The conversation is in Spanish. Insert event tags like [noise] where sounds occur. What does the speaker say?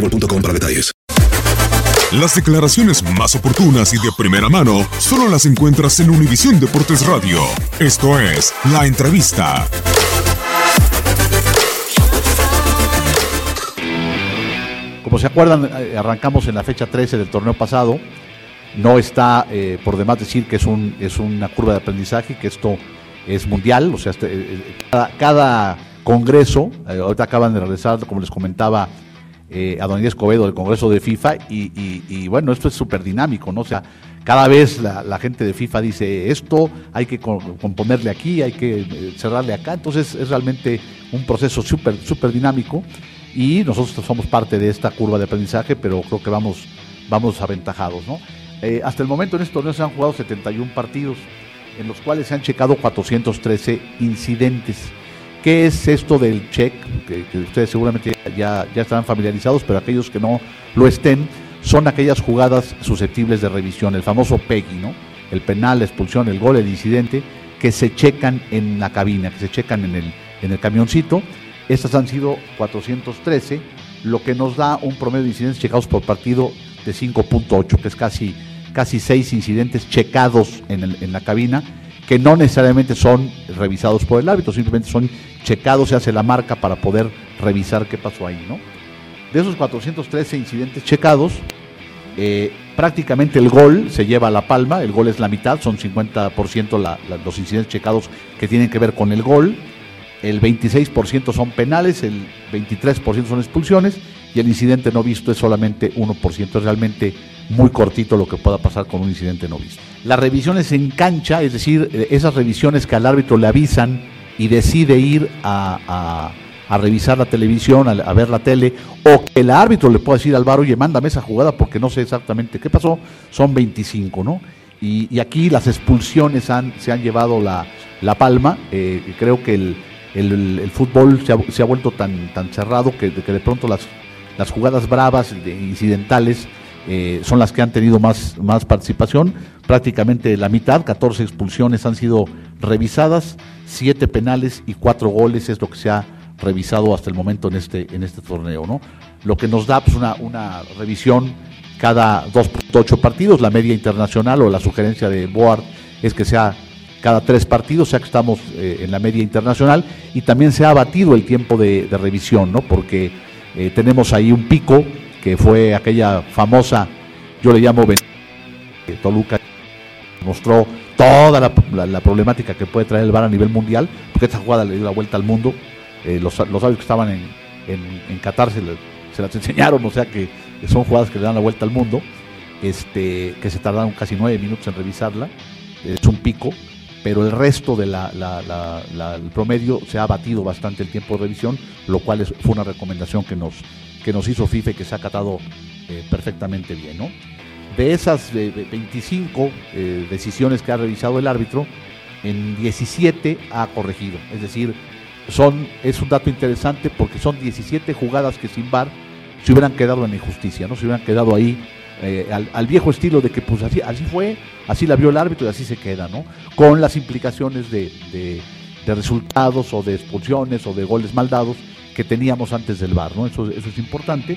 boostmobile.com para detalles. Las declaraciones más oportunas y de primera mano solo las encuentras en Univisión Deportes Radio. Esto es La Entrevista. Como se acuerdan, eh, arrancamos en la fecha 13 del torneo pasado. No está eh, por demás decir que es, un, es una curva de aprendizaje, que esto es mundial, o sea, este, eh, cada, cada, congreso, ahorita acaban de realizar, como les comentaba, eh, a Don Escobedo del Congreso de FIFA y, bueno, esto es súper dinámico, ¿no? O sea, cada vez la, gente de FIFA dice esto, hay que componerle aquí, hay que eh, cerrarle acá, entonces es realmente un proceso súper súper dinámico y nosotros somos parte de esta curva de aprendizaje, pero creo que vamos, vamos aventajados, ¿no? Eh, hasta el momento en este torneo se han jugado 71 partidos, en los cuales se han checado 413 incidentes. ¿Qué es esto del check? Que, ustedes seguramente ya, ya estarán familiarizados, pero aquellos que no lo estén, son aquellas jugadas susceptibles de revisión, el famoso PEGI, ¿no? El penal, la expulsión, el gol, el incidente, que se checan en la cabina, que se checan en el, en el camioncito. Estas han sido 413, lo que nos da un promedio de incidentes checados por partido de 5.8, que es casi, casi 6 incidentes checados en, el, en la cabina que no necesariamente son revisados por el árbitro, simplemente son checados, se hace la marca para poder revisar qué pasó ahí, ¿no? De esos 413 incidentes checados, eh, prácticamente el gol se lleva a la palma, el gol es la mitad, son 50% los incidentes checados que tienen que ver con el gol, el 26% son penales, el 23% son expulsiones y el incidente no visto es solamente 1%, es realmente muy cortito lo que pueda pasar con un incidente no visto. Las revisiones en cancha, es decir, eh, esas revisiones que al árbitro le avisan y decide ir a, revisar la televisión, a, ver la tele, o que el árbitro le pueda decir al bar, oye, mándame esa jugada porque no sé exactamente qué pasó, son 25, ¿no? Y, aquí las expulsiones se han llevado la, palma, eh, creo que el, fútbol se ha, vuelto tan, cerrado que, que de pronto las, las jugadas bravas, incidentales, eh, son las que han tenido más, más participación, prácticamente la mitad, 14 expulsiones han sido revisadas, 7 penales y 4 goles es lo que se ha revisado hasta el momento en este, en este torneo, ¿no? Lo que nos da pues, una, una revisión cada 2.8 partidos, la media internacional o la sugerencia de Board es que sea cada tres partidos, sea que estamos eh, en la media internacional, y también se ha abatido el tiempo de, revisión, ¿no? Porque eh, tenemos ahí un pico que fue aquella famosa, yo le llamo Toluca, mostró toda la, problemática que puede traer el VAR a nivel mundial, porque esta jugada le dio la vuelta al mundo. Eh, los, los que estaban en, en, Qatar se, se las [laughs] enseñaron, o sea que son jugadas que le dan la vuelta al mundo, este, que se tardaron casi nueve minutos en revisarla, es un pico, pero el resto del promedio se ha batido bastante el tiempo de revisión, lo cual es, fue una recomendación que nos, que nos hizo FIFA y que se ha acatado eh, perfectamente bien. ¿no? De esas 25 eh, decisiones que ha revisado el árbitro, en 17 ha corregido, es decir, son, es un dato interesante porque son 17 jugadas que sin VAR se hubieran quedado en injusticia, ¿no? Se hubieran quedado ahí eh, al, viejo estilo de que pues así, así fue, así la vio el árbitro y así se queda, ¿no? Con las implicaciones de, de, resultados o de expulsiones o de goles maldados que teníamos antes del VAR, ¿no? Eso, eso es importante.